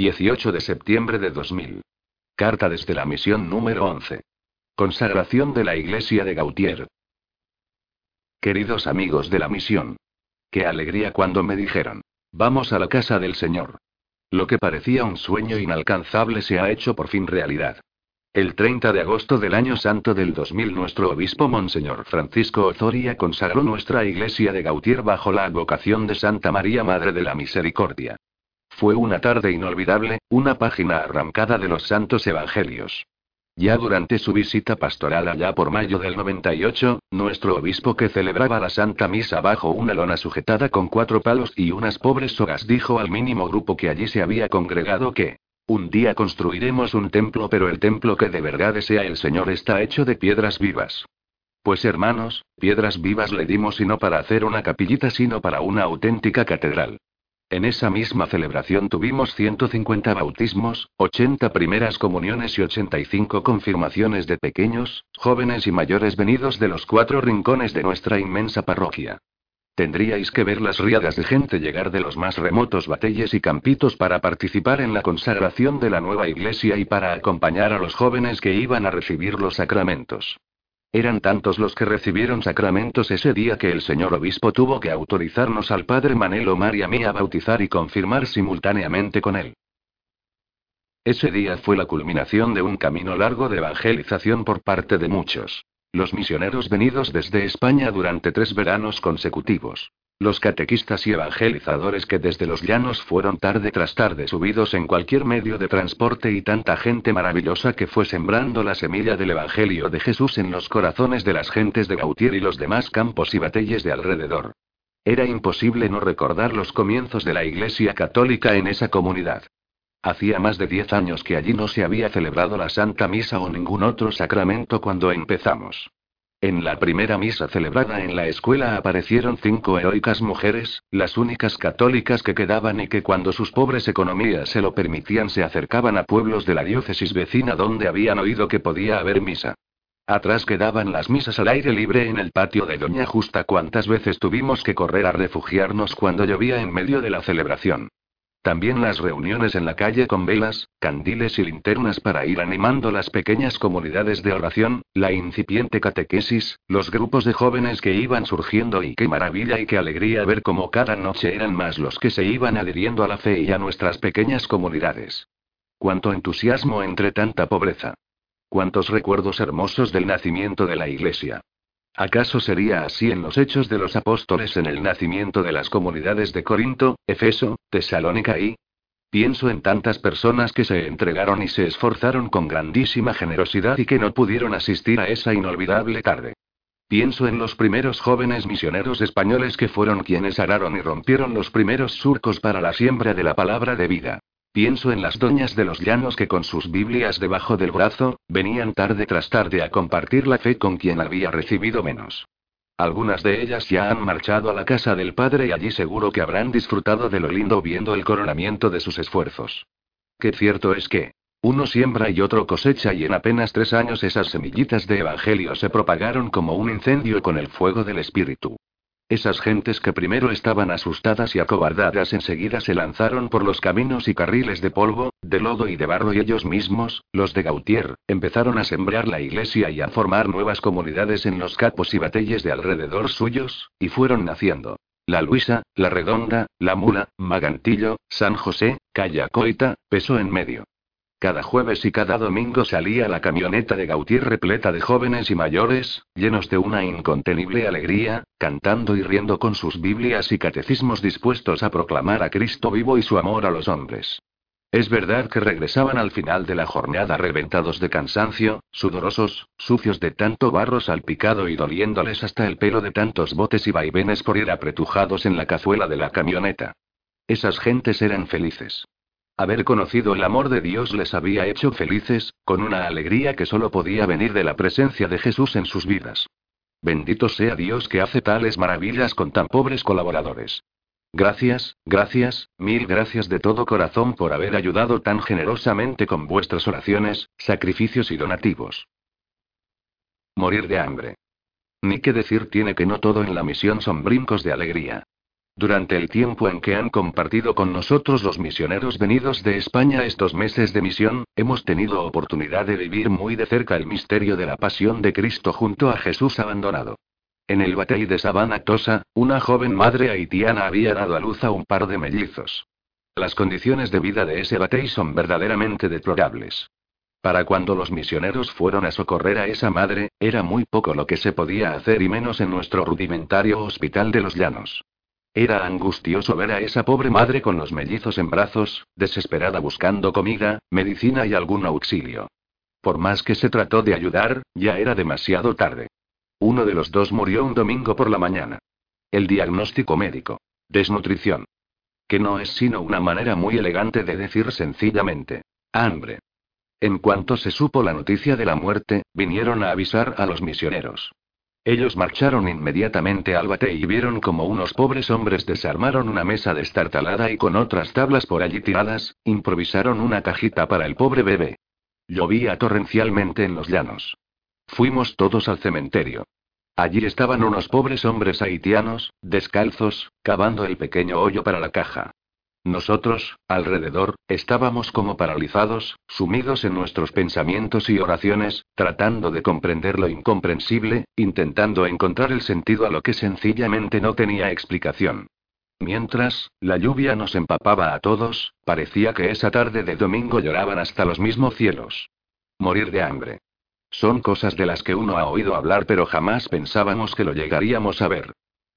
18 de septiembre de 2000. Carta desde la misión número 11. Consagración de la iglesia de Gautier. Queridos amigos de la misión. Qué alegría cuando me dijeron. Vamos a la casa del Señor. Lo que parecía un sueño inalcanzable se ha hecho por fin realidad. El 30 de agosto del año santo del 2000 nuestro obispo Monseñor Francisco Ozoria consagró nuestra iglesia de Gautier bajo la advocación de Santa María Madre de la Misericordia. Fue una tarde inolvidable, una página arrancada de los santos evangelios. Ya durante su visita pastoral allá por mayo del 98, nuestro obispo que celebraba la Santa Misa bajo una lona sujetada con cuatro palos y unas pobres sogas dijo al mínimo grupo que allí se había congregado que, un día construiremos un templo pero el templo que de verdad desea el Señor está hecho de piedras vivas. Pues hermanos, piedras vivas le dimos y no para hacer una capillita sino para una auténtica catedral. En esa misma celebración tuvimos 150 bautismos, 80 primeras comuniones y 85 confirmaciones de pequeños, jóvenes y mayores venidos de los cuatro rincones de nuestra inmensa parroquia. Tendríais que ver las riadas de gente llegar de los más remotos batelles y campitos para participar en la consagración de la nueva iglesia y para acompañar a los jóvenes que iban a recibir los sacramentos. Eran tantos los que recibieron sacramentos ese día que el señor obispo tuvo que autorizarnos al padre Manelo Omar y a mí a bautizar y confirmar simultáneamente con él. Ese día fue la culminación de un camino largo de evangelización por parte de muchos. Los misioneros venidos desde España durante tres veranos consecutivos. Los catequistas y evangelizadores que desde los llanos fueron tarde tras tarde subidos en cualquier medio de transporte y tanta gente maravillosa que fue sembrando la semilla del Evangelio de Jesús en los corazones de las gentes de Gautier y los demás campos y batelles de alrededor. Era imposible no recordar los comienzos de la Iglesia Católica en esa comunidad. Hacía más de diez años que allí no se había celebrado la Santa Misa o ningún otro sacramento cuando empezamos. En la primera misa celebrada en la escuela aparecieron cinco heroicas mujeres, las únicas católicas que quedaban y que cuando sus pobres economías se lo permitían se acercaban a pueblos de la diócesis vecina donde habían oído que podía haber misa. Atrás quedaban las misas al aire libre en el patio de Doña Justa. ¿Cuántas veces tuvimos que correr a refugiarnos cuando llovía en medio de la celebración? También las reuniones en la calle con velas, candiles y linternas para ir animando las pequeñas comunidades de oración, la incipiente catequesis, los grupos de jóvenes que iban surgiendo y qué maravilla y qué alegría ver cómo cada noche eran más los que se iban adhiriendo a la fe y a nuestras pequeñas comunidades. Cuánto entusiasmo entre tanta pobreza. Cuántos recuerdos hermosos del nacimiento de la Iglesia. ¿Acaso sería así en los hechos de los apóstoles en el nacimiento de las comunidades de Corinto, Efeso, Tesalónica y... Pienso en tantas personas que se entregaron y se esforzaron con grandísima generosidad y que no pudieron asistir a esa inolvidable tarde. Pienso en los primeros jóvenes misioneros españoles que fueron quienes araron y rompieron los primeros surcos para la siembra de la palabra de vida. Pienso en las doñas de los llanos que con sus Biblias debajo del brazo, venían tarde tras tarde a compartir la fe con quien había recibido menos. Algunas de ellas ya han marchado a la casa del Padre y allí seguro que habrán disfrutado de lo lindo viendo el coronamiento de sus esfuerzos. Qué cierto es que, uno siembra y otro cosecha y en apenas tres años esas semillitas de Evangelio se propagaron como un incendio con el fuego del Espíritu. Esas gentes que primero estaban asustadas y acobardadas enseguida se lanzaron por los caminos y carriles de polvo, de lodo y de barro y ellos mismos, los de Gautier, empezaron a sembrar la iglesia y a formar nuevas comunidades en los capos y batelles de alrededor suyos, y fueron naciendo. La Luisa, La Redonda, La Mula, Magantillo, San José, Callacoita, Peso en medio. Cada jueves y cada domingo salía la camioneta de Gautier repleta de jóvenes y mayores, llenos de una incontenible alegría, cantando y riendo con sus Biblias y catecismos dispuestos a proclamar a Cristo vivo y su amor a los hombres. Es verdad que regresaban al final de la jornada reventados de cansancio, sudorosos, sucios de tanto barro salpicado y doliéndoles hasta el pelo de tantos botes y vaivenes por ir apretujados en la cazuela de la camioneta. Esas gentes eran felices. Haber conocido el amor de Dios les había hecho felices, con una alegría que solo podía venir de la presencia de Jesús en sus vidas. Bendito sea Dios que hace tales maravillas con tan pobres colaboradores. Gracias, gracias, mil gracias de todo corazón por haber ayudado tan generosamente con vuestras oraciones, sacrificios y donativos. Morir de hambre. Ni qué decir tiene que no todo en la misión son brincos de alegría. Durante el tiempo en que han compartido con nosotros los misioneros venidos de España estos meses de misión, hemos tenido oportunidad de vivir muy de cerca el misterio de la pasión de Cristo junto a Jesús abandonado. En el batey de Sabana Tosa, una joven madre haitiana había dado a luz a un par de mellizos. Las condiciones de vida de ese batey son verdaderamente deplorables. Para cuando los misioneros fueron a socorrer a esa madre, era muy poco lo que se podía hacer y menos en nuestro rudimentario hospital de los llanos. Era angustioso ver a esa pobre madre con los mellizos en brazos, desesperada buscando comida, medicina y algún auxilio. Por más que se trató de ayudar, ya era demasiado tarde. Uno de los dos murió un domingo por la mañana. El diagnóstico médico. Desnutrición. Que no es sino una manera muy elegante de decir sencillamente. Hambre. En cuanto se supo la noticia de la muerte, vinieron a avisar a los misioneros. Ellos marcharon inmediatamente al bate y vieron como unos pobres hombres desarmaron una mesa destartalada y con otras tablas por allí tiradas, improvisaron una cajita para el pobre bebé. Llovía torrencialmente en los llanos. Fuimos todos al cementerio. Allí estaban unos pobres hombres haitianos, descalzos, cavando el pequeño hoyo para la caja. Nosotros, alrededor, estábamos como paralizados, sumidos en nuestros pensamientos y oraciones, tratando de comprender lo incomprensible, intentando encontrar el sentido a lo que sencillamente no tenía explicación. Mientras, la lluvia nos empapaba a todos, parecía que esa tarde de domingo lloraban hasta los mismos cielos. Morir de hambre. Son cosas de las que uno ha oído hablar pero jamás pensábamos que lo llegaríamos a ver.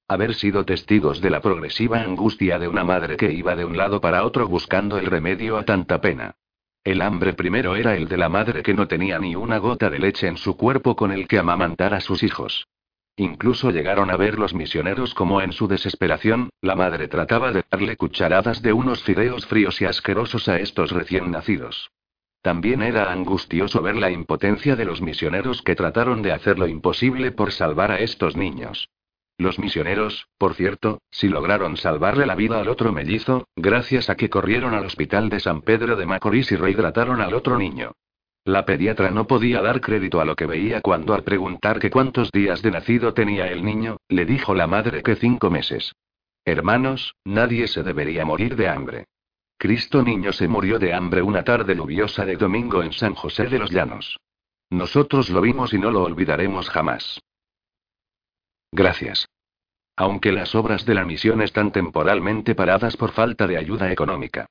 Haber sido testigos de la progresiva angustia de una madre que iba de un lado para otro buscando el remedio a tanta pena. El hambre primero era el de la madre que no tenía ni una gota de leche en su cuerpo con el que amamantar a sus hijos. Incluso llegaron a ver los misioneros como en su desesperación, la madre trataba de darle cucharadas de unos fideos fríos y asquerosos a estos recién nacidos. También era angustioso ver la impotencia de los misioneros que trataron de hacer lo imposible por salvar a estos niños. Los misioneros, por cierto, sí lograron salvarle la vida al otro mellizo, gracias a que corrieron al hospital de San Pedro de Macorís y rehidrataron al otro niño. La pediatra no podía dar crédito a lo que veía cuando al preguntar que cuántos días de nacido tenía el niño, le dijo la madre que cinco meses. Hermanos, nadie se debería morir de hambre. Cristo niño se murió de hambre una tarde lluviosa de domingo en San José de los Llanos. Nosotros lo vimos y no lo olvidaremos jamás. Gracias. Aunque las obras de la misión están temporalmente paradas por falta de ayuda económica.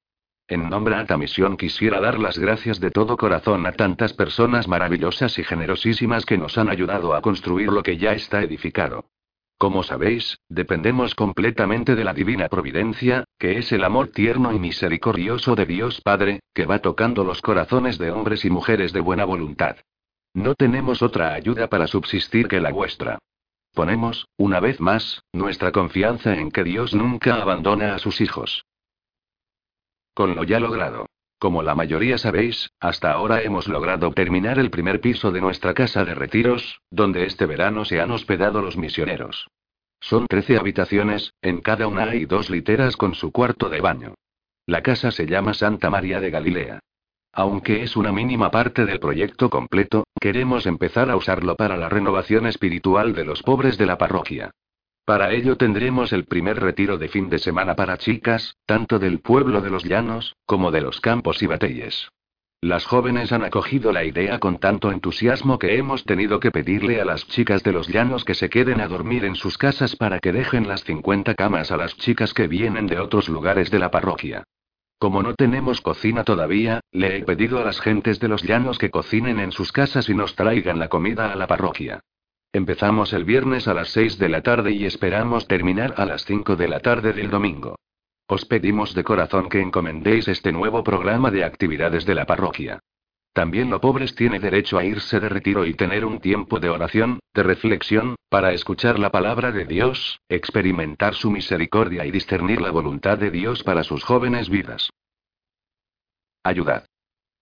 En nombre de esta misión quisiera dar las gracias de todo corazón a tantas personas maravillosas y generosísimas que nos han ayudado a construir lo que ya está edificado. Como sabéis, dependemos completamente de la divina providencia, que es el amor tierno y misericordioso de Dios Padre, que va tocando los corazones de hombres y mujeres de buena voluntad. No tenemos otra ayuda para subsistir que la vuestra. Ponemos, una vez más, nuestra confianza en que Dios nunca abandona a sus hijos. Con lo ya logrado. Como la mayoría sabéis, hasta ahora hemos logrado terminar el primer piso de nuestra casa de retiros, donde este verano se han hospedado los misioneros. Son 13 habitaciones, en cada una hay dos literas con su cuarto de baño. La casa se llama Santa María de Galilea. Aunque es una mínima parte del proyecto completo, queremos empezar a usarlo para la renovación espiritual de los pobres de la parroquia. Para ello tendremos el primer retiro de fin de semana para chicas, tanto del pueblo de los llanos, como de los campos y batelles. Las jóvenes han acogido la idea con tanto entusiasmo que hemos tenido que pedirle a las chicas de los llanos que se queden a dormir en sus casas para que dejen las 50 camas a las chicas que vienen de otros lugares de la parroquia. Como no tenemos cocina todavía, le he pedido a las gentes de los llanos que cocinen en sus casas y nos traigan la comida a la parroquia. Empezamos el viernes a las 6 de la tarde y esperamos terminar a las 5 de la tarde del domingo. Os pedimos de corazón que encomendéis este nuevo programa de actividades de la parroquia. También los pobres tiene derecho a irse de retiro y tener un tiempo de oración, de reflexión, para escuchar la palabra de Dios, experimentar su misericordia y discernir la voluntad de Dios para sus jóvenes vidas. Ayudad.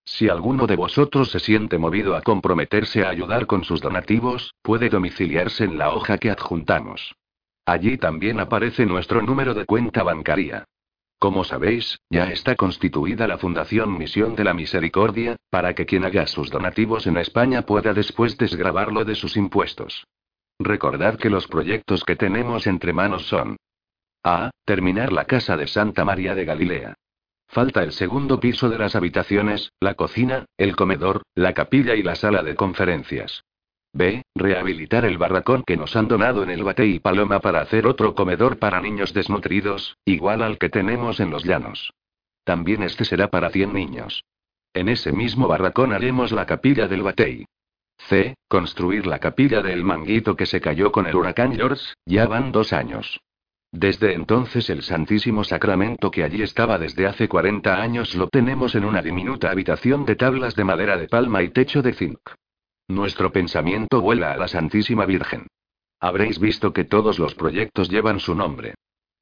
Si alguno de vosotros se siente movido a comprometerse a ayudar con sus donativos, puede domiciliarse en la hoja que adjuntamos. Allí también aparece nuestro número de cuenta bancaria. Como sabéis, ya está constituida la Fundación Misión de la Misericordia, para que quien haga sus donativos en España pueda después desgravarlo de sus impuestos. Recordad que los proyectos que tenemos entre manos son A. Terminar la casa de Santa María de Galilea. Falta el segundo piso de las habitaciones, la cocina, el comedor, la capilla y la sala de conferencias. B. Rehabilitar el barracón que nos han donado en el Bate y Paloma para hacer otro comedor para niños desnutridos, igual al que tenemos en los llanos. También este será para 100 niños. En ese mismo barracón haremos la capilla del Batey. C. Construir la capilla del manguito que se cayó con el huracán George, ya van dos años. Desde entonces el Santísimo Sacramento que allí estaba desde hace 40 años lo tenemos en una diminuta habitación de tablas de madera de palma y techo de zinc. Nuestro pensamiento vuela a la Santísima Virgen. Habréis visto que todos los proyectos llevan su nombre.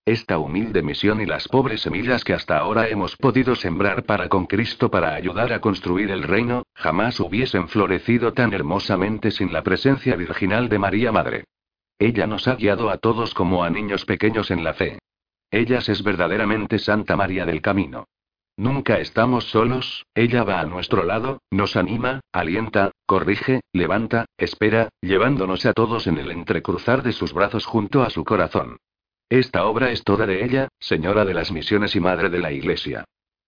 Esta humilde misión y las pobres semillas que hasta ahora hemos podido sembrar para con Cristo para ayudar a construir el reino, jamás hubiesen florecido tan hermosamente sin la presencia virginal de María Madre. Ella nos ha guiado a todos como a niños pequeños en la fe. Ellas es verdaderamente Santa María del Camino. Nunca estamos solos, ella va a nuestro lado, nos anima, alienta, corrige, levanta, espera, llevándonos a todos en el entrecruzar de sus brazos junto a su corazón. Esta obra es toda de ella, Señora de las Misiones y Madre de la Iglesia.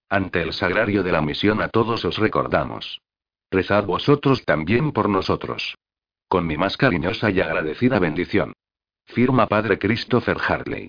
Ante el sagrario de la misión a todos os recordamos. Rezad vosotros también por nosotros. Con mi más cariñosa y agradecida bendición. Firma Padre Christopher Hartley.